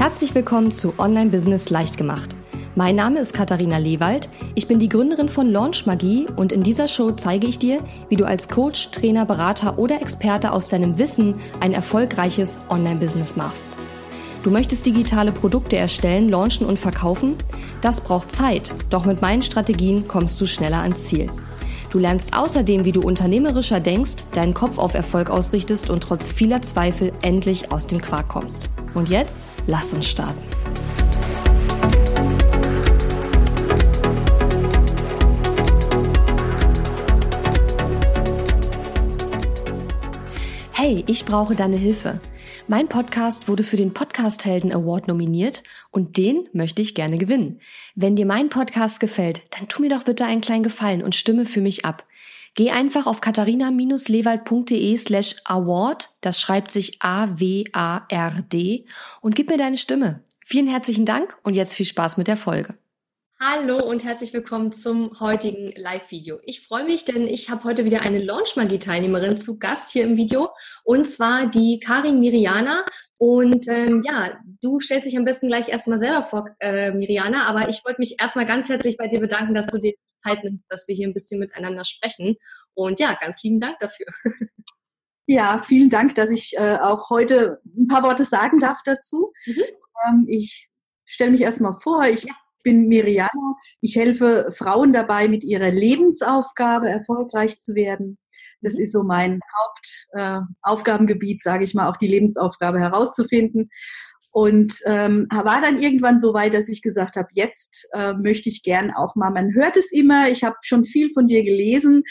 Herzlich willkommen zu Online Business leicht gemacht. Mein Name ist Katharina Lewald. Ich bin die Gründerin von Launch Magie und in dieser Show zeige ich dir, wie du als Coach, Trainer, Berater oder Experte aus deinem Wissen ein erfolgreiches Online Business machst. Du möchtest digitale Produkte erstellen, launchen und verkaufen? Das braucht Zeit, doch mit meinen Strategien kommst du schneller ans Ziel. Du lernst außerdem, wie du unternehmerischer denkst, deinen Kopf auf Erfolg ausrichtest und trotz vieler Zweifel endlich aus dem Quark kommst. Und jetzt, lass uns starten. Hey, ich brauche deine Hilfe. Mein Podcast wurde für den Podcast Helden Award nominiert und den möchte ich gerne gewinnen. Wenn dir mein Podcast gefällt, dann tu mir doch bitte einen kleinen Gefallen und stimme für mich ab. Geh einfach auf katharina-lewald.de slash award, das schreibt sich A-W-A-R-D und gib mir deine Stimme. Vielen herzlichen Dank und jetzt viel Spaß mit der Folge. Hallo und herzlich willkommen zum heutigen Live-Video. Ich freue mich, denn ich habe heute wieder eine Launch-Magie-Teilnehmerin zu Gast hier im Video und zwar die Karin Miriana. Und ähm, ja, du stellst dich am besten gleich erstmal selber vor, äh, Miriana, aber ich wollte mich erstmal ganz herzlich bei dir bedanken, dass du dir Zeit nimmst, dass wir hier ein bisschen miteinander sprechen. Und ja, ganz lieben Dank dafür. Ja, vielen Dank, dass ich äh, auch heute ein paar Worte sagen darf dazu. Mhm. Ähm, ich stelle mich erstmal vor. Ich ja ich bin Miriana. Ich helfe Frauen dabei, mit ihrer Lebensaufgabe erfolgreich zu werden. Das mhm. ist so mein Hauptaufgabengebiet, äh, sage ich mal, auch die Lebensaufgabe herauszufinden. Und ähm, war dann irgendwann so weit, dass ich gesagt habe, jetzt äh, möchte ich gern auch mal, man hört es immer, ich habe schon viel von dir gelesen,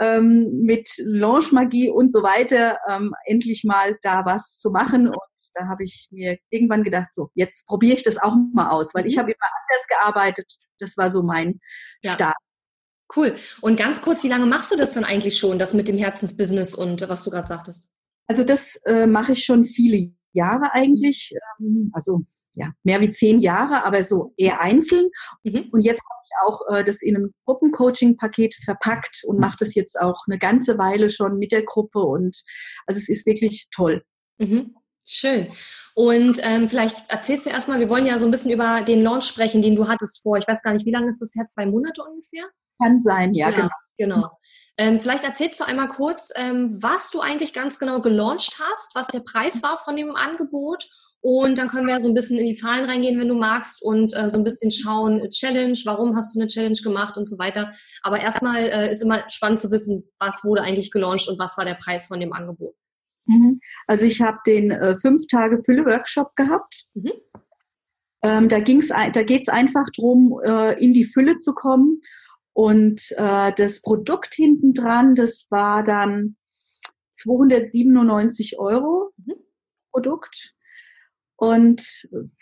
ähm, mit Launch-Magie und so weiter ähm, endlich mal da was zu machen. Und da habe ich mir irgendwann gedacht, so, jetzt probiere ich das auch mal aus, weil ich mhm. habe immer anders gearbeitet. Das war so mein ja. Start. Cool. Und ganz kurz, wie lange machst du das dann eigentlich schon, das mit dem Herzensbusiness und was du gerade sagtest? Also das äh, mache ich schon viele Jahre eigentlich. Ähm, also ja, mehr wie zehn Jahre, aber so eher einzeln. Mhm. Und jetzt habe ich auch äh, das in einem Gruppencoaching-Paket verpackt und mache das jetzt auch eine ganze Weile schon mit der Gruppe. Und also es ist wirklich toll. Mhm. Schön. Und ähm, vielleicht erzählst du erstmal, wir wollen ja so ein bisschen über den Launch sprechen, den du hattest vor. Ich weiß gar nicht, wie lange ist das her? Zwei Monate ungefähr? Kann sein, ja, ja genau. Genau. Ähm, vielleicht erzählst du einmal kurz, ähm, was du eigentlich ganz genau gelauncht hast, was der Preis war von dem Angebot und dann können wir so ein bisschen in die Zahlen reingehen, wenn du magst, und äh, so ein bisschen schauen, äh, Challenge, warum hast du eine Challenge gemacht und so weiter. Aber erstmal äh, ist immer spannend zu wissen, was wurde eigentlich gelauncht und was war der Preis von dem Angebot. Mhm. Also ich habe den äh, fünf Tage Fülle-Workshop gehabt. Mhm. Ähm, da ging's, da geht es einfach darum, äh, in die Fülle zu kommen. Und äh, das Produkt hinten dran, das war dann 297 Euro mhm. Produkt und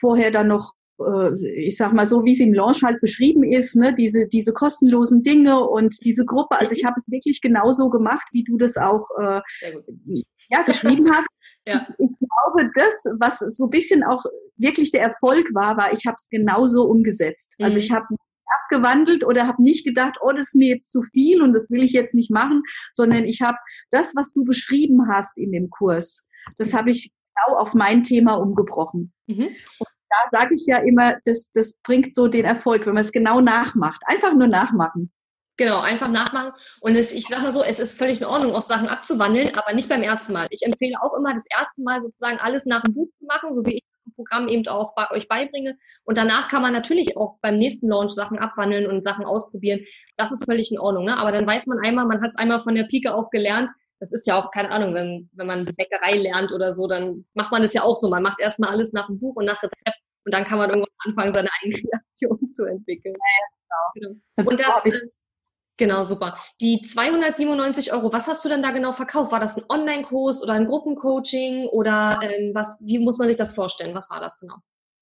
vorher dann noch äh, ich sag mal so, wie es im Launch halt beschrieben ist, ne, diese, diese kostenlosen Dinge und diese Gruppe. Also ich habe es wirklich genauso gemacht, wie du das auch äh, ja, geschrieben hast. ja. ich, ich, glaube, das, was so ein bisschen auch wirklich der Erfolg war, war, ich habe es genauso umgesetzt. Also mhm. Also ich habe abgewandelt oder habe nicht gedacht, oh, das ist mir jetzt zu viel und das will ich jetzt nicht machen, sondern ich habe das, was du beschrieben hast in dem Kurs, das habe ich genau auf mein Thema umgebrochen. Mhm. Und da sage ich ja immer, das, das bringt so den Erfolg, wenn man es genau nachmacht. Einfach nur nachmachen. Genau, einfach nachmachen. Und es, ich sage mal so, es ist völlig in Ordnung, auch Sachen abzuwandeln, aber nicht beim ersten Mal. Ich empfehle auch immer, das erste Mal sozusagen alles nach dem Buch zu machen, so wie ich Programm eben auch bei euch beibringe. Und danach kann man natürlich auch beim nächsten Launch Sachen abwandeln und Sachen ausprobieren. Das ist völlig in Ordnung. Ne? Aber dann weiß man einmal, man hat es einmal von der Pike auf gelernt, das ist ja auch, keine Ahnung, wenn, wenn man Bäckerei lernt oder so, dann macht man das ja auch so. Man macht erstmal alles nach dem Buch und nach Rezept und dann kann man irgendwann anfangen, seine eigene Kreation zu entwickeln. Ja, genau. genau. Und das, genau, super. Die 297 Euro, was hast du denn da genau verkauft? War das ein Online-Kurs oder ein Gruppencoaching oder ähm, was, wie muss man sich das vorstellen? Was war das genau?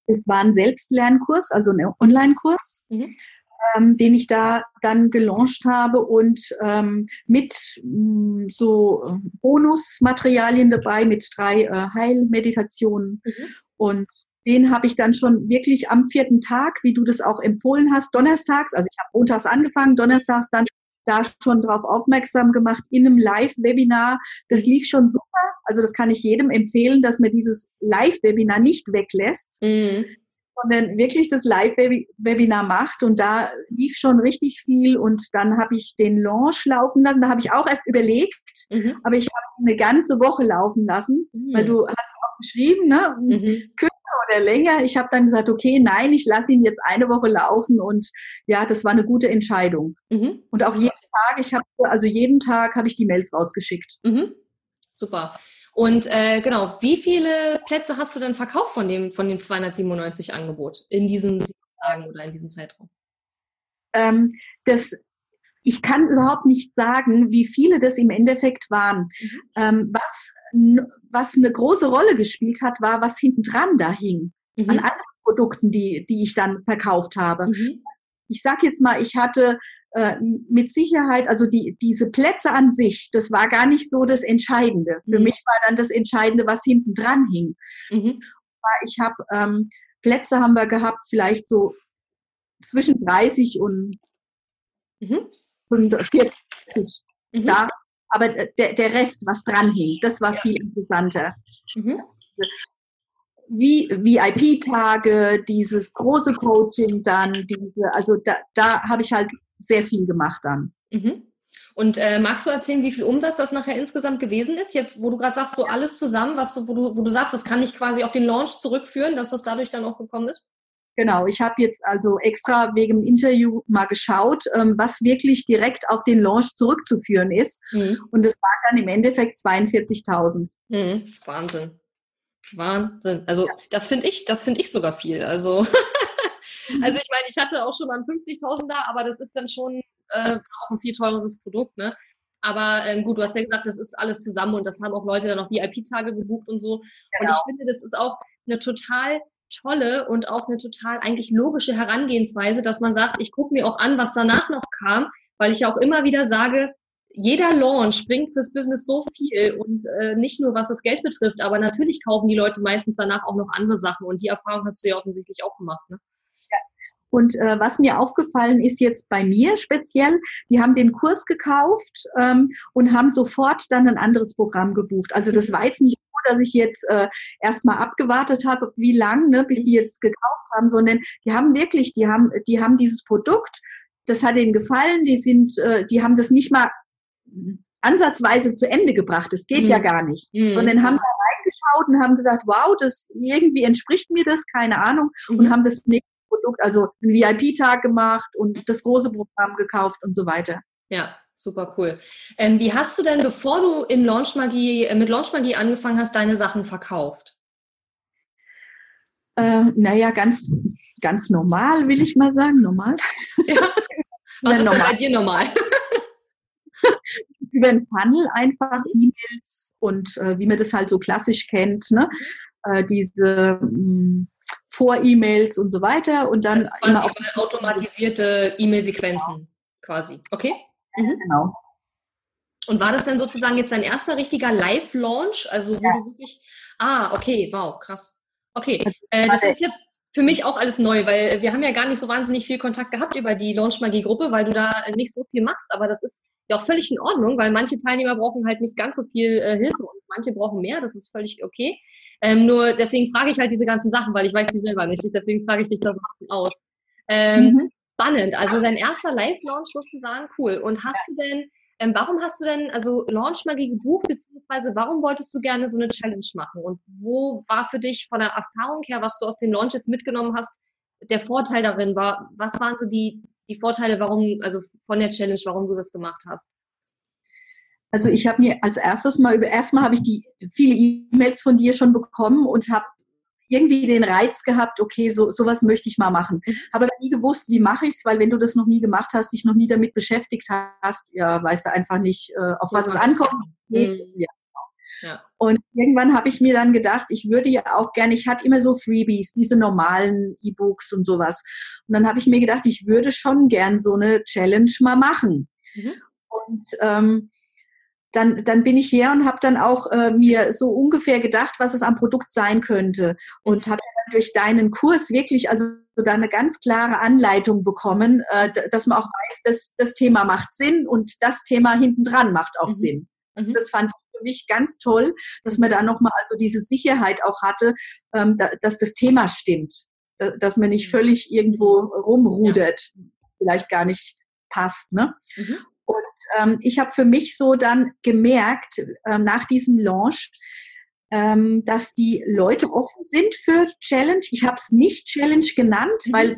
Es war ein Selbstlernkurs, also ein Online-Kurs. Mhm ähm, den ich da dann gelauncht habe und ähm, mit mh, mm, so äh, Bonusmaterialien dabei, mit drei äh, Heilmeditationen. Mhm. Und den habe ich dann schon wirklich am vierten Tag, wie du das auch empfohlen hast, donnerstags, also ich habe montags angefangen, donnerstags dann da schon darauf aufmerksam gemacht in einem Live-Webinar. Das lief schon super. Also das kann ich jedem empfehlen, dass man dieses Live-Webinar nicht weglässt. Mhm sondern wirklich das Live-Webinar macht und da lief schon richtig viel und dann habe ich den Launch laufen lassen. Da habe ich auch erst überlegt, mhm. aber ich habe eine ganze Woche laufen lassen, mhm. weil du hast auch geschrieben, ne? Mhm. Kürzer oder länger. Ich habe dann gesagt, okay, nein, ich lasse ihn jetzt eine Woche laufen und ja, das war eine gute Entscheidung. Mhm. Und auch jeden Tag, ich habe also jeden Tag habe ich die Mails rausgeschickt. Mhm. Super. Und äh, genau, wie viele Plätze hast du denn verkauft von dem, von dem 297 Angebot in diesen sieben Tagen oder in diesem Zeitraum? Ähm, das, ich kann überhaupt nicht sagen, wie viele das im Endeffekt waren. Mhm. Ähm, was, was eine große Rolle gespielt hat, war, was hinten dran da hing. Mhm. An anderen Produkten, die, die ich dann verkauft habe. Mhm. Ich sag jetzt mal, ich hatte äh, mit Sicherheit, also die, diese Plätze an sich, das war gar nicht so das Entscheidende. Für mhm. mich war dann das Entscheidende, was hinten dran hing. Mhm. Ich habe ähm, Plätze haben wir gehabt, vielleicht so zwischen 30 und, mhm. und 40 mhm. da. Aber der, der Rest, was dran hing, das war ja. viel interessanter. Mhm. Wie VIP-Tage, dieses große Coaching dann, diese, also da, da habe ich halt sehr viel gemacht dann. Mhm. Und äh, magst du erzählen, wie viel Umsatz das nachher insgesamt gewesen ist? Jetzt, wo du gerade sagst, so alles zusammen, was du, wo du, wo du sagst, das kann ich quasi auf den Launch zurückführen, dass das dadurch dann auch gekommen ist? Genau, ich habe jetzt also extra wegen dem Interview mal geschaut, ähm, was wirklich direkt auf den Launch zurückzuführen ist. Mhm. Und das war dann im Endeffekt 42.000. Mhm. Wahnsinn. Wahnsinn. Also ja. das finde ich, das finde ich sogar viel. Also Also ich meine, ich hatte auch schon mal 50.000 da, aber das ist dann schon äh, auch ein viel teureres Produkt, ne? Aber ähm, gut, du hast ja gesagt, das ist alles zusammen und das haben auch Leute dann noch VIP-Tage gebucht und so. Genau. Und ich finde, das ist auch eine total tolle und auch eine total eigentlich logische Herangehensweise, dass man sagt, ich gucke mir auch an, was danach noch kam, weil ich ja auch immer wieder sage, jeder Launch bringt fürs Business so viel und äh, nicht nur was das Geld betrifft, aber natürlich kaufen die Leute meistens danach auch noch andere Sachen und die Erfahrung hast du ja offensichtlich auch gemacht. Ne? Ja. Und äh, was mir aufgefallen ist jetzt bei mir speziell, die haben den Kurs gekauft ähm, und haben sofort dann ein anderes Programm gebucht. Also das war jetzt nicht dass ich jetzt äh, erstmal abgewartet habe, wie lang, ne, bis die jetzt gekauft haben, sondern die haben wirklich, die haben, die haben dieses Produkt, das hat ihnen gefallen, die sind, äh, die haben das nicht mal ansatzweise zu Ende gebracht. Das geht mhm. ja gar nicht. Mhm. Sondern haben da reingeschaut und haben gesagt, wow, das irgendwie entspricht mir das, keine Ahnung, mhm. und haben das nächste Produkt, also einen VIP-Tag gemacht und das große Programm gekauft und so weiter. Ja, super cool. Ähm, wie hast du denn, bevor du in Launchmagie, äh, mit Launchmagie angefangen hast, deine Sachen verkauft? Äh, naja, ganz, ganz normal, will ich mal sagen. Normal. Ja. Was ist normal. denn bei dir normal? Über den Funnel einfach E-Mails und äh, wie man das halt so klassisch kennt, ne? Äh, diese mh, mm, vor-E-Mails und so weiter und dann also auch automatisierte E-Mail-Sequenzen genau. quasi. Okay? Mhm. Genau. Und war das denn sozusagen jetzt dein erster richtiger Live-Launch? Also wo ja. du wirklich. Ah, okay, wow, krass. Okay. Äh, das ist jetzt für mich auch alles neu, weil wir haben ja gar nicht so wahnsinnig viel Kontakt gehabt über die Launch Magie Gruppe, weil du da nicht so viel machst, aber das ist ja auch völlig in Ordnung, weil manche Teilnehmer brauchen halt nicht ganz so viel äh, Hilfe und manche brauchen mehr, das ist völlig okay. Ähm, nur deswegen frage ich halt diese ganzen Sachen, weil ich weiß sie selber nicht. Deswegen frage ich dich da so ein bisschen aus. Ähm, mhm. Spannend. Also dein erster Live-Launch sozusagen, cool. Und hast du denn, ähm, warum hast du denn also Launch Magie gebucht, beziehungsweise warum wolltest du gerne so eine Challenge machen? Und wo war für dich von der Erfahrung her, was du aus dem Launch jetzt mitgenommen hast, der Vorteil darin war? Was waren so die, die Vorteile, warum, also von der Challenge, warum du das gemacht hast? Also ich habe mir als erstes mal über erstmal habe ich die viele E-Mails von dir schon bekommen und habe irgendwie den Reiz gehabt, okay, so sowas möchte ich mal machen. Mhm. Habe aber nie gewusst, wie mache ich es, weil wenn du das noch nie gemacht hast, dich noch nie damit beschäftigt hast, ja, weißt du einfach nicht, äh, auf was es ankommt. Mhm. Ja. Ja. Und irgendwann habe ich mir dann gedacht, ich würde ja auch gerne, ich hatte immer so Freebies, diese normalen E-Books und sowas. Und dann habe ich mir gedacht, ich würde schon gern so eine Challenge mal machen. Mhm. Und ähm, dann, dann bin ich her und habe dann auch äh, mir so ungefähr gedacht, was es am Produkt sein könnte. Und habe durch deinen Kurs wirklich also da eine ganz klare Anleitung bekommen, äh, dass man auch weiß, dass das Thema macht Sinn und das Thema hintendran macht auch mhm. Sinn. Mhm. Das fand ich für mich ganz toll, dass man da nochmal also diese Sicherheit auch hatte, ähm, da, dass das Thema stimmt, da, dass man nicht mhm. völlig irgendwo rumrudert, ja. vielleicht gar nicht passt. Ne? Mhm. Und ähm, ich habe für mich so dann gemerkt, ähm, nach diesem Launch, ähm, dass die Leute offen sind für Challenge. Ich habe es nicht Challenge genannt, mhm. weil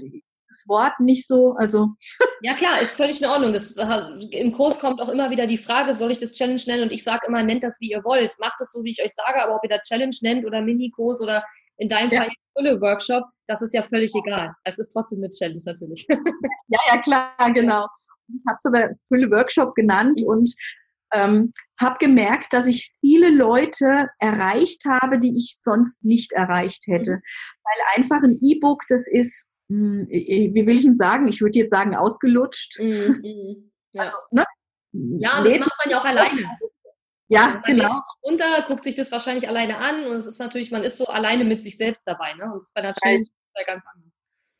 das Wort nicht so, also. Ja klar, ist völlig in Ordnung. Das, Im Kurs kommt auch immer wieder die Frage, soll ich das Challenge nennen? Und ich sage immer, nennt das wie ihr wollt. Macht es so, wie ich euch sage, aber ob ihr das Challenge nennt oder Minikurs oder in deinem ja. Fall Fülle Workshop, das ist ja völlig egal. Es ist trotzdem eine Challenge natürlich. Ja, ja, klar, genau. Ich habe es aber Fülle Workshop genannt und ähm, habe gemerkt, dass ich viele Leute erreicht habe, die ich sonst nicht erreicht hätte. Mhm. Weil einfach ein E-Book, das ist, mh, hm, wie will ich ihn sagen? Ich würde jetzt sagen, ausgelutscht. Mhm. mhm. Ja. Also, ne? ja, und das macht man ja auch alleine. Ja, also man genau. Runter, guckt sich das wahrscheinlich alleine an und es ist natürlich, man ist so alleine mit sich selbst dabei. Ne? Und das ist bei der Challenge ganz anders.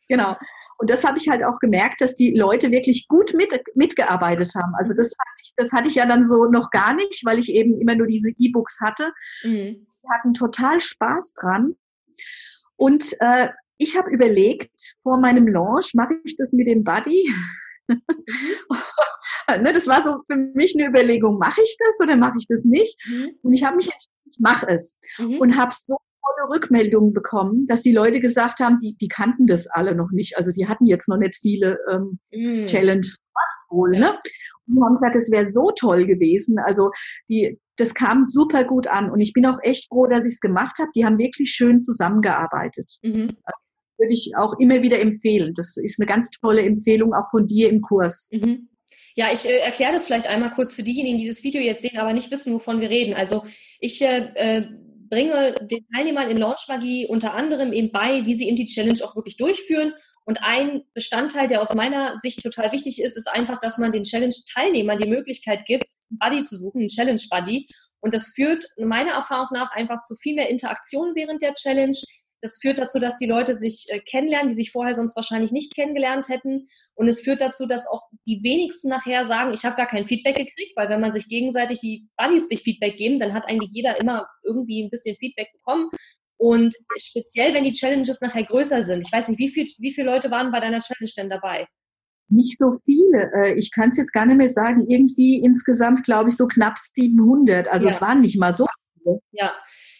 Genau. Und das habe ich halt auch gemerkt, dass die Leute wirklich gut mit, mitgearbeitet haben. Also das, ich, das hatte ich ja dann so noch gar nicht, weil ich eben immer nur diese E-Books hatte. Mhm. Die hatten total Spaß dran. Und äh, ich habe überlegt, vor meinem Launch mache ich das mit dem Buddy. Mhm. ne, das war so für mich eine Überlegung, mache ich das oder mache ich das nicht? Mhm. Und ich habe mich entschieden, ich mache es. Mhm. Und habe so tolle Rückmeldungen bekommen, dass die Leute gesagt haben, die, die kannten das alle noch nicht. Also die hatten jetzt noch nicht viele ähm, mm. Challenges wohl. Ja. Ne? Und haben gesagt, es wäre so toll gewesen. Also die, das kam super gut an. Und ich bin auch echt froh, dass ich es gemacht habe. Die haben wirklich schön zusammengearbeitet. Mhm. Also, würde ich auch immer wieder empfehlen. Das ist eine ganz tolle Empfehlung auch von dir im Kurs. Mhm. Ja, ich äh, erkläre das vielleicht einmal kurz für diejenigen, die das Video jetzt sehen, aber nicht wissen, wovon wir reden. Also ich äh, äh bringe den Teilnehmern in Launch Magie unter anderem eben bei, wie sie eben die Challenge auch wirklich durchführen. Und ein Bestandteil, der aus meiner Sicht total wichtig ist, ist einfach, dass man den Challenge-Teilnehmern die Möglichkeit gibt, einen Buddy zu suchen, einen Challenge-Buddy. Und das führt meiner Erfahrung nach einfach zu viel mehr Interaktion während der Challenge. Das führt dazu, dass die Leute sich äh, kennenlernen, die sich vorher sonst wahrscheinlich nicht kennengelernt hätten. Und es führt dazu, dass auch die wenigsten nachher sagen, ich habe gar kein Feedback gekriegt, weil wenn man sich gegenseitig die Buddies sich Feedback geben, dann hat eigentlich jeder immer irgendwie ein bisschen Feedback bekommen. Und speziell, wenn die Challenges nachher größer sind. Ich weiß nicht, wie, viel, wie viele Leute waren bei deiner Challenge denn dabei? Nicht so viele. Äh, ich kann es jetzt gar nicht mehr sagen. Irgendwie insgesamt, glaube ich, so knapp 700. Also ja. es waren nicht mal so Ja,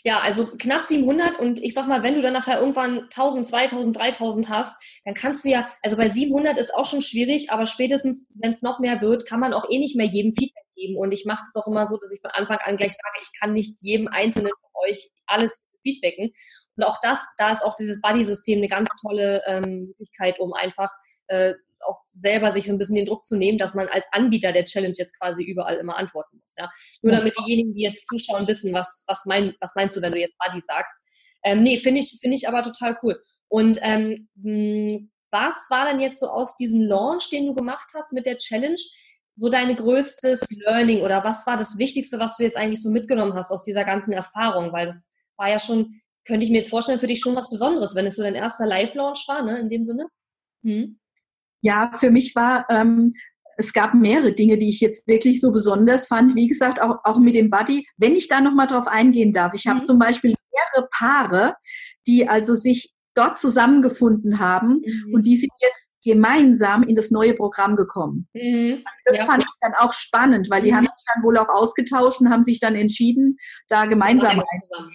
ja, also knapp 700 und ich sag mal, wenn du dann nachher irgendwann 1000, 2000, 3000 hast, dann kannst du ja, also bei 700 ist auch schon schwierig, aber spätestens, wenn es noch mehr wird, kann man auch eh nicht mehr jedem Feedback geben. Und ich mache es auch immer so, dass ich von Anfang an gleich sage, ich kann nicht jedem Einzelnen von euch alles feedbacken. Und auch das, da ist auch dieses Buddy-System eine ganz tolle ähm, Möglichkeit, um einfach äh, auch selber sich so ein bisschen den Druck zu nehmen, dass man als Anbieter der Challenge jetzt quasi überall immer antworten muss. Ja? Nur damit diejenigen, die jetzt zuschauen, wissen, was, was, mein, was meinst du, wenn du jetzt Buddy sagst. Ähm, nee, finde ich, finde ich aber total cool. Und ähm, hm, was war denn jetzt so aus diesem Launch, den du gemacht hast mit der Challenge, so dein größtes Learning oder was war das Wichtigste, was du jetzt eigentlich so mitgenommen hast aus dieser ganzen Erfahrung? Weil das war ja schon, könnte ich mir jetzt vorstellen, für dich schon was Besonderes, wenn es so dein erster Live-Launch war, ne, in dem Sinne? Hm? Ja, für mich war, ähm, es gab mehrere Dinge, die ich jetzt wirklich so besonders fand. Wie gesagt, auch, auch mit dem Buddy. Wenn ich da nochmal drauf eingehen darf, ich habe mhm. zum Beispiel mehrere Paare, die also sich dort zusammengefunden haben mhm. und die sind jetzt gemeinsam in das neue Programm gekommen. Mhm. Das ja. fand ich dann auch spannend, weil die mhm. haben sich dann wohl auch ausgetauscht und haben sich dann entschieden, da gemeinsam.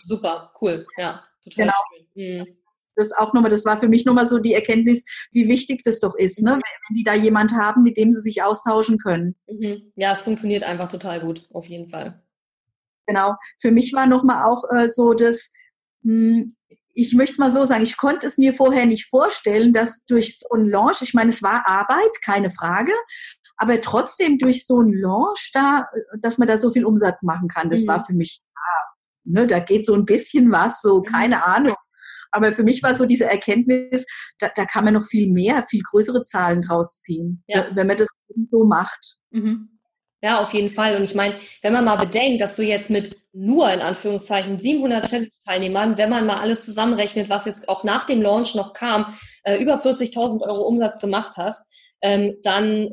Super, cool, ja, total genau. schön. Das auch nochmal, das war für mich nochmal so die Erkenntnis, wie wichtig das doch ist, ne? Mhm. wenn die da jemand haben, mit dem sie sich austauschen können. Mhm. Ja, es funktioniert einfach total gut, auf jeden Fall. Genau. Für mich war nochmal auch äh, so das, mh, hm, ich möchte mal so sagen, ich konnte es mir vorher nicht vorstellen, dass durch so einen Launch, ich meine, es war Arbeit, keine Frage, aber trotzdem durch so einen Launch da, dass man da so viel Umsatz machen kann, das mhm. war für mich, ja, ne, da geht so ein bisschen was, so, mhm. keine Ahnung. Aber für mich war so diese Erkenntnis, da, da kann man noch viel mehr, viel größere Zahlen draus ziehen, ja. wenn man das so macht. Mhm. Ja, auf jeden Fall. Und ich meine, wenn man mal bedenkt, dass du jetzt mit nur in Anführungszeichen 700 Challenge-Teilnehmern, wenn man mal alles zusammenrechnet, was jetzt auch nach dem Launch noch kam, äh, über 40.000 Euro Umsatz gemacht hast, ähm, dann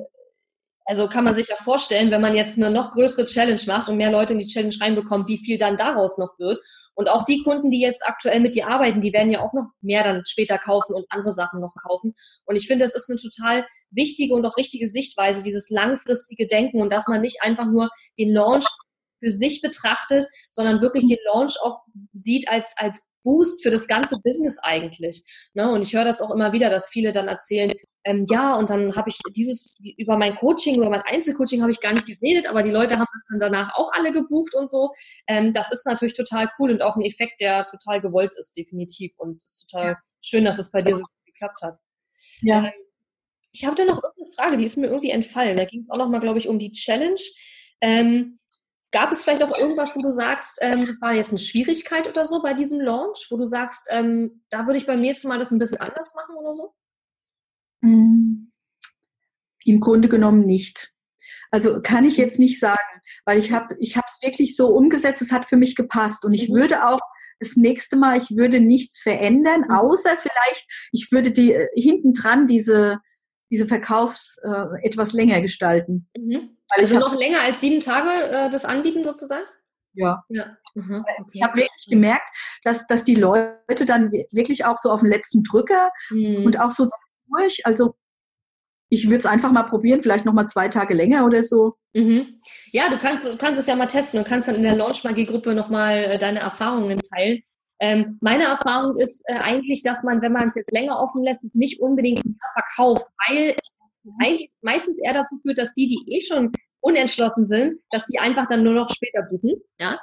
also kann man sich ja vorstellen, wenn man jetzt eine noch größere Challenge macht und mehr Leute in die Challenge reinbekommt, wie viel dann daraus noch wird. Und auch die Kunden, die jetzt aktuell mit dir arbeiten, die werden ja auch noch mehr dann später kaufen und andere Sachen noch kaufen. Und ich finde, das ist eine total wichtige und auch richtige Sichtweise, dieses langfristige Denken und dass man nicht einfach nur den Launch für sich betrachtet, sondern wirklich den Launch auch sieht als, als Boost für das ganze Business eigentlich. Ne? Und ich höre das auch immer wieder, dass viele dann erzählen, ähm, ja, und dann habe ich dieses, über mein Coaching oder mein Einzelcoaching habe ich gar nicht geredet, aber die Leute haben das dann danach auch alle gebucht und so. Ähm, das ist natürlich total cool und auch ein Effekt, der total gewollt ist, definitiv. Und es ist total schön, dass es bei dir so gut geklappt hat. Ja. Ähm, ich habe da noch irgendeine Frage, die ist mir irgendwie entfallen. Da ging es auch nochmal, glaube ich, um die Challenge. Ähm, gab es vielleicht auch irgendwas, wo du sagst, ähm, das war jetzt eine Schwierigkeit oder so bei diesem Launch, wo du sagst, ähm, da würde ich beim nächsten Mal das ein bisschen anders machen oder so? Hm. Im Grunde genommen nicht. Also kann ich jetzt nicht sagen, weil ich habe ich es wirklich so umgesetzt, es hat für mich gepasst und ich mhm. würde auch das nächste Mal, ich würde nichts verändern, mhm. außer vielleicht, ich würde die äh, hinten dran diese diese Verkaufs äh, etwas länger gestalten. Mhm. Also hab, noch länger als sieben Tage äh, das anbieten sozusagen? Ja. ja. Mhm. Okay. Ich habe wirklich gemerkt, dass, dass die Leute dann wirklich auch so auf den letzten Drücker mhm. und auch so durch. Also ich würde es einfach mal probieren, vielleicht noch mal zwei Tage länger oder so. Mhm. Ja, du kannst, du kannst es ja mal testen und kannst dann in der Launch-Magie-Gruppe noch mal äh, deine Erfahrungen teilen. Ähm, meine Erfahrung ist äh, eigentlich, dass man, wenn man es jetzt länger offen lässt, es nicht unbedingt verkauft, weil es eigentlich meistens eher dazu führt, dass die, die eh schon unentschlossen sind, dass sie einfach dann nur noch später buchen. Ja?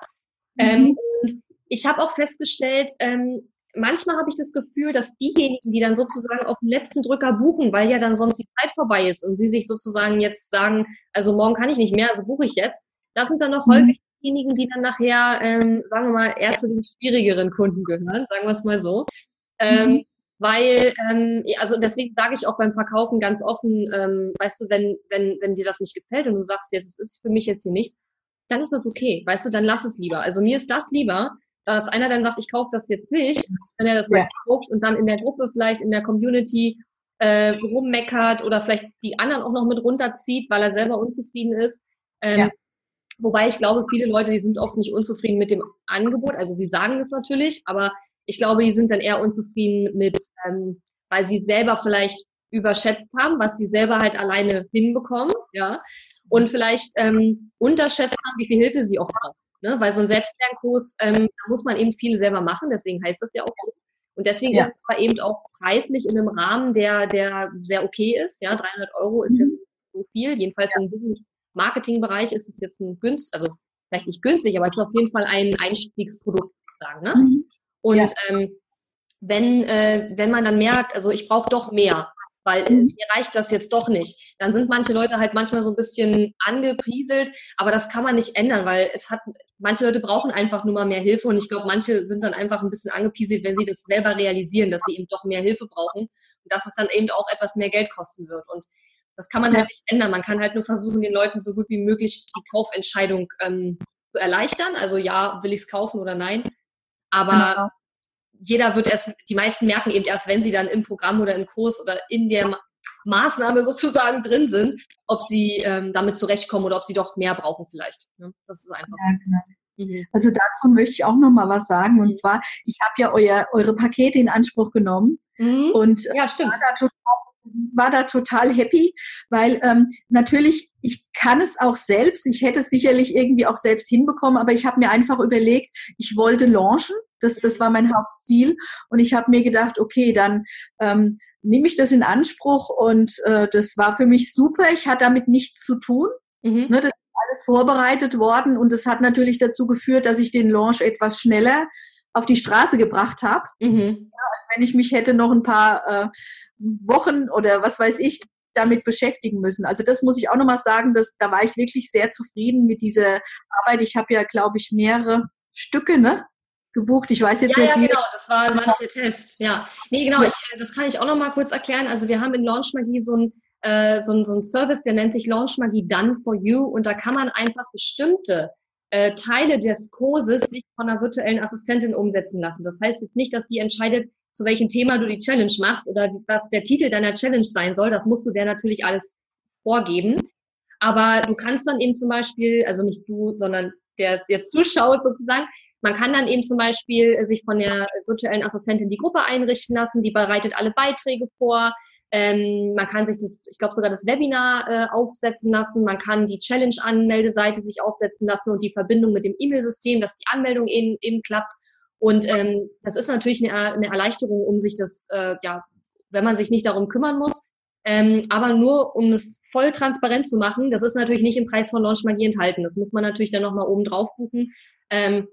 Mhm. Ähm, und ich habe auch festgestellt, ähm, manchmal habe ich das Gefühl, dass diejenigen, die dann sozusagen auf den letzten Drücker buchen, weil ja dann sonst die Zeit vorbei ist und sie sich sozusagen jetzt sagen, also morgen kann ich nicht mehr, also buche ich jetzt, das sind dann noch mhm. häufig diejenigen, die dann nachher, ähm, sagen wir mal, eher zu den schwierigeren Kunden gehören, sagen wir es mal so. Ähm, mhm. Weil, ähm, also deswegen sage ich auch beim Verkaufen ganz offen, ähm, weißt du, wenn, wenn, wenn dir das nicht gefällt und du sagst jetzt, es ist für mich jetzt hier nichts, dann ist das okay, weißt du, dann lass es lieber. Also mir ist das lieber, dass einer dann sagt, ich kaufe das jetzt nicht, wenn er das ja. kauft und dann in der Gruppe vielleicht, in der Community äh, rummeckert oder vielleicht die anderen auch noch mit runterzieht, weil er selber unzufrieden ist. Ähm, ja. Wobei ich glaube, viele Leute, die sind oft nicht unzufrieden mit dem Angebot. Also sie sagen es natürlich, aber ich glaube, die sind dann eher unzufrieden mit, ähm, weil sie selber vielleicht überschätzt haben, was sie selber halt alleine hinbekommen, ja, und vielleicht ähm, unterschätzt haben, wie viel Hilfe sie auch brauchen. Ne? Weil so ein Selbstlernkurs, ähm, da muss man eben viel selber machen, deswegen heißt das ja auch so. Und deswegen ja. ist es aber eben auch preislich in einem Rahmen, der, der sehr okay ist. Ja, 300 Euro ist mhm. ja so viel. Jedenfalls ja. im Business-Marketing-Bereich ist es jetzt ein günstig, also vielleicht nicht günstig, aber es ist auf jeden Fall ein Einstiegsprodukt, sagen. Ne? Mhm. Und ja. ähm, wenn, äh, wenn man dann merkt, also ich brauche doch mehr, weil äh, mhm. mir reicht das jetzt doch nicht, dann sind manche Leute halt manchmal so ein bisschen angepieselt, aber das kann man nicht ändern, weil es hat, manche Leute brauchen einfach nur mal mehr Hilfe und ich glaube, manche sind dann einfach ein bisschen angepieselt, wenn sie das selber realisieren, dass sie eben doch mehr Hilfe brauchen und dass es dann eben auch etwas mehr Geld kosten wird und das kann man halt nicht ändern. Man kann halt nur versuchen, den Leuten so gut wie möglich die Kaufentscheidung ähm, zu erleichtern. Also ja, will ich es kaufen oder nein. Aber genau jeder wird erst, die meisten merken eben erst, wenn sie dann im Programm oder im Kurs oder in der Maßnahme sozusagen drin sind, ob sie ähm, damit zurechtkommen oder ob sie doch mehr brauchen vielleicht. Ne? Das ist einfach ja, so. Genau. Mhm. Also dazu möchte ich auch noch mal was sagen. Und mhm. zwar, ich habe ja euer, eure Pakete in Anspruch genommen mhm. und ja, stimmt. war da total war da total happy, weil ähm, natürlich, ich kann es auch selbst, ich hätte es sicherlich irgendwie auch selbst hinbekommen, aber ich habe mir einfach überlegt, ich wollte launchen das, das war mein Hauptziel. Und ich habe mir gedacht, okay, dann ähm, nehme ich das in Anspruch und äh, das war für mich super. Ich hatte damit nichts zu tun. Mhm. Ne, das ist alles vorbereitet worden und das hat natürlich dazu geführt, dass ich den Launch etwas schneller auf die Straße gebracht habe, mhm. ja, als wenn ich mich hätte noch ein paar äh, Wochen oder was weiß ich damit beschäftigen müssen. Also das muss ich auch nochmal sagen, dass, da war ich wirklich sehr zufrieden mit dieser Arbeit. Ich habe ja, glaube ich, mehrere Stücke, ne? gebucht. Ich weiß jetzt ja, nicht. Ja, genau, das war, war der Test. Ja. Nee, genau, ich, das kann ich auch noch mal kurz erklären. Also wir haben in Launch Magie so ein äh, so, so ein Service, der nennt sich Launch Magie Done for You und da kann man einfach bestimmte äh, Teile des Kurses sich von einer virtuellen Assistentin umsetzen lassen. Das heißt jetzt nicht, dass die entscheidet, zu welchem Thema du die Challenge machst oder was der Titel deiner Challenge sein soll. Das musst du der natürlich alles vorgeben. Aber du kannst dann eben zum Beispiel, also nicht du, sondern der jetzt zuschaut sozusagen, man kann dann eben zum Beispiel sich von der virtuellen Assistentin die Gruppe einrichten lassen, die bereitet alle Beiträge vor. Ähm, man kann sich das, ich glaube sogar das Webinar äh, aufsetzen lassen. Man kann die Challenge-Anmeldeseite sich aufsetzen lassen und die Verbindung mit dem E-Mail-System, dass die Anmeldung eben, eben klappt. Und ähm, das ist natürlich eine, eine Erleichterung, um sich das, äh, ja, wenn man sich nicht darum kümmern muss. Ähm, aber nur, um es voll transparent zu machen, das ist natürlich nicht im Preis von Launch Magie enthalten. Das muss man natürlich dann nochmal oben drauf buchen. Ähm,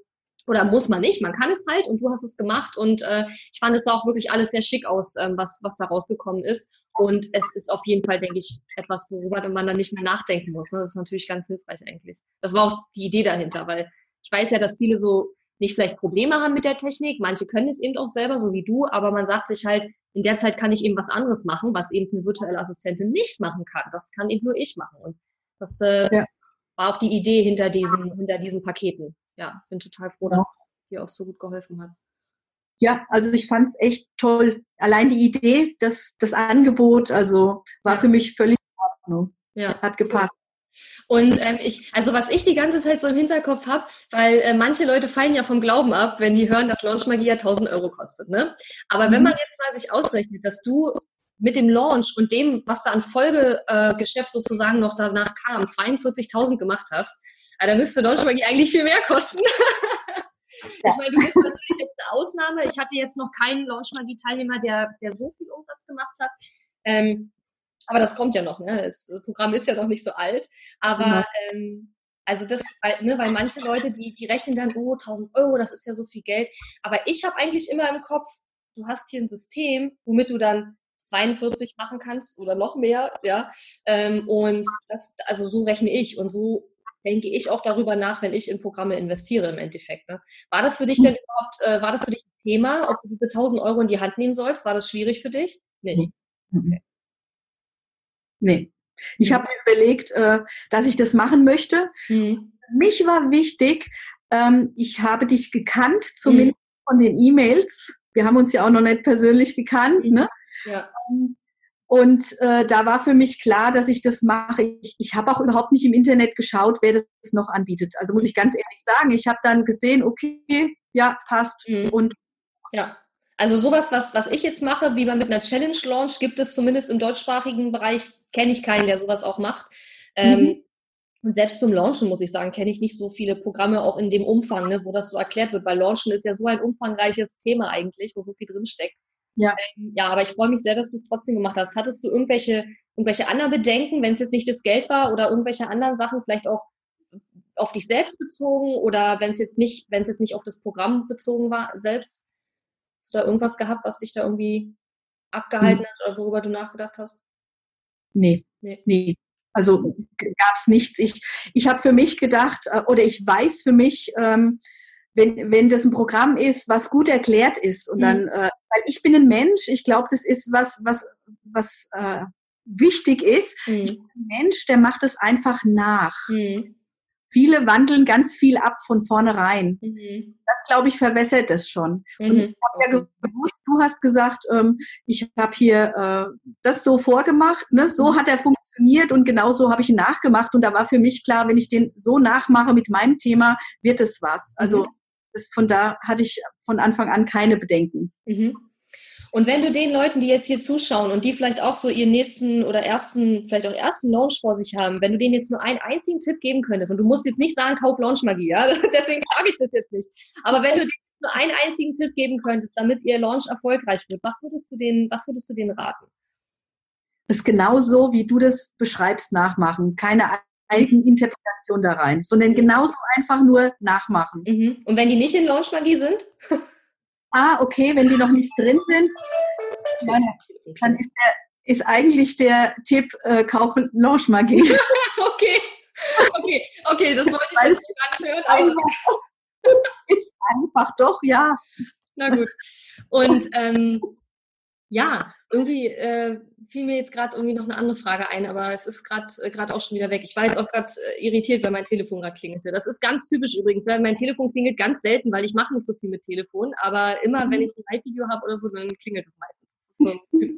oder muss man nicht, man kann es halt und du hast es gemacht und äh, ich fand es auch wirklich alles sehr schick aus, ähm, was, was da rausgekommen ist. Und es ist auf jeden Fall, denke ich, etwas, worüber man dann nicht mehr nachdenken muss. Ne? Das ist natürlich ganz hilfreich eigentlich. Das war auch die Idee dahinter, weil ich weiß ja, dass viele so nicht vielleicht Probleme haben mit der Technik. Manche können es eben auch selber, so wie du, aber man sagt sich halt, in der Zeit kann ich eben was anderes machen, was eben eine virtuelle Assistentin nicht machen kann. Das kann eben nur ich machen. Und das äh, ja. war auch die Idee hinter diesen, hinter diesen Paketen ja, bin total froh, dass es dir auch so gut geholfen hat. Ja, also ich fand es echt toll. Allein die Idee, das, das Angebot, also war für mich völlig in Ordnung. Ja. Hat gepasst. Und ähm, ich, also was ich die ganze Zeit so im Hinterkopf habe, weil äh, manche Leute fallen ja vom Glauben ab, wenn die hören, dass Launch Magie ja 1000 Euro kostet. Ne? Aber mhm. wenn man jetzt mal sich ausrechnet, dass du mit dem Launch und dem, was da an Folgegeschäft äh, sozusagen noch danach kam, 42.000 gemacht hast, äh, dann müsste Launch Magie eigentlich viel mehr kosten. Ich meine, du bist natürlich jetzt eine Ausnahme. Ich hatte jetzt noch keinen Launch Magie Teilnehmer, der, der so viel Umsatz gemacht hat. Ähm, aber das kommt ja noch, ne? Das Programm ist ja noch nicht so alt. Aber ja. ähm, also das, weil, ne, weil manche Leute, die, die rechnen dann, oh, 1000 Euro, das ist ja so viel Geld. Aber ich habe eigentlich immer im Kopf, du hast hier ein System, womit du dann 42 machen kannst oder noch mehr, ja. Ähm, und das, also so rechne ich und so denke ich auch darüber nach, wenn ich in Programme investiere im Endeffekt. Ne? War das für dich denn überhaupt, äh, war das für dich ein Thema, ob du diese 1000 Euro in die Hand nehmen sollst? War das schwierig für dich? Nicht. Okay. Nee. Ich mhm. habe mir überlegt, äh, dass ich das machen möchte. Mhm. Mich war wichtig, ähm, ich habe dich gekannt, zumindest mhm. von den E-Mails. Wir haben uns ja auch noch nicht persönlich gekannt. Mhm. Ne? Ja. Ähm, und äh, da war für mich klar, dass ich das mache. Ich, ich habe auch überhaupt nicht im Internet geschaut, wer das noch anbietet. Also muss ich ganz ehrlich sagen, ich habe dann gesehen, okay, ja, passt. Mhm. Und ja. Also sowas, was, was ich jetzt mache, wie man mit einer Challenge Launch, gibt es zumindest im deutschsprachigen Bereich, kenne ich keinen, der sowas auch macht. Ähm, mhm. Und selbst zum Launchen, muss ich sagen, kenne ich nicht so viele Programme auch in dem Umfang, ne, wo das so erklärt wird, weil Launchen ist ja so ein umfangreiches Thema eigentlich, wo so viel drinsteckt. Ja. Ähm, ja, aber ich freue mich sehr, dass du es trotzdem gemacht hast. Hattest du irgendwelche, irgendwelche anderen Bedenken, wenn es jetzt nicht das Geld war oder irgendwelche anderen Sachen, vielleicht auch auf dich selbst bezogen oder wenn es jetzt nicht, wenn es jetzt nicht auf das Programm bezogen war selbst? Hast du da irgendwas gehabt, was dich da irgendwie abgehalten hm. hat oder worüber du nachgedacht hast? Nee, nee. nee. Also gab es nichts. Ich, ich habe für mich gedacht, äh, oder ich weiß für mich, ähm, wenn, wenn das ein Programm ist, was gut erklärt ist und mhm. dann, äh, weil ich bin ein Mensch, ich glaube, das ist was, was, was äh, wichtig ist. Mhm. Ich bin ein Mensch, der macht es einfach nach. Mhm. Viele wandeln ganz viel ab von vornherein. Mhm. Das, glaube ich, verwässert es schon. Und mhm. ich habe ja gewusst, du hast gesagt, ähm, ich habe hier äh, das so vorgemacht, ne? so mhm. hat er funktioniert und genau so habe ich ihn nachgemacht. Und da war für mich klar, wenn ich den so nachmache mit meinem Thema, wird es was. Also das, von da hatte ich von Anfang an keine Bedenken. Mhm. Und wenn du den Leuten, die jetzt hier zuschauen und die vielleicht auch so ihren nächsten oder ersten, vielleicht auch ersten Launch vor sich haben, wenn du denen jetzt nur einen einzigen Tipp geben könntest, und du musst jetzt nicht sagen, kauf Launch-Magie, ja, deswegen frage ich das jetzt nicht. Aber wenn du denen nur einen einzigen Tipp geben könntest, damit ihr Launch erfolgreich wird, was würdest du denen, was würdest du denen raten? Das ist genau so, wie du das beschreibst, nachmachen. Keine Eigeninterpretation da rein, sondern mhm. genauso einfach nur nachmachen. Mhm. Und wenn die nicht in Launchmagie sind? ah, okay, wenn die noch nicht drin sind, dann, ist, der, ist eigentlich der Tipp, äh, kaufen Launchmagie. okay. Okay, okay, das wollte ich jetzt gar nicht hören. Aber das ist einfach doch, ja. Na gut. Und ähm, ja, irgendwie äh, fiel mir jetzt gerade irgendwie noch eine andere Frage ein, aber es ist gerade äh, gerade auch schon wieder weg. Ich war jetzt auch gerade äh, irritiert, weil mein Telefon gerade klingelte. Das ist ganz typisch übrigens, weil mein Telefon klingelt ganz selten, weil ich mache nicht so viel mit Telefon, aber immer wenn mhm. ich ein Live-Video habe oder so, dann klingelt es meistens. So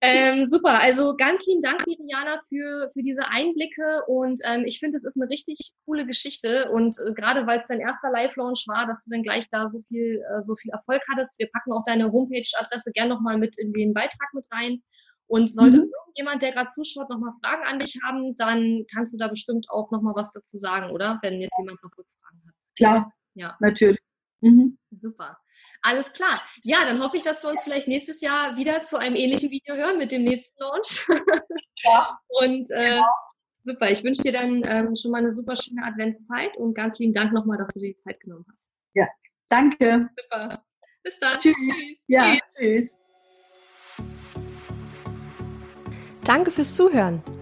ähm, super, also ganz lieben Dank, Miriana, für, für diese Einblicke und ähm, ich finde, es ist eine richtig coole Geschichte und äh, gerade weil es dein erster Live-Launch war, dass du dann gleich da so viel, äh, so viel Erfolg hattest. Wir packen auch deine Homepage-Adresse gerne nochmal mit in den Beitrag mit rein. Und sollte mhm. irgendjemand, der gerade zuschaut, nochmal Fragen an dich haben, dann kannst du da bestimmt auch nochmal was dazu sagen, oder? Wenn jetzt jemand noch Rückfragen hat. Klar, ja. natürlich. Mhm. Super. Alles klar. Ja, dann hoffe ich, dass wir uns vielleicht nächstes Jahr wieder zu einem ähnlichen Video hören mit dem nächsten Launch. Ja. und äh, genau. super. Ich wünsche dir dann ähm, schon mal eine super schöne Adventszeit und ganz lieben Dank nochmal, dass du dir die Zeit genommen hast. Ja, danke. Super. Bis dann. Tschüss. tschüss. Ja, tschüss. Danke fürs Zuhören.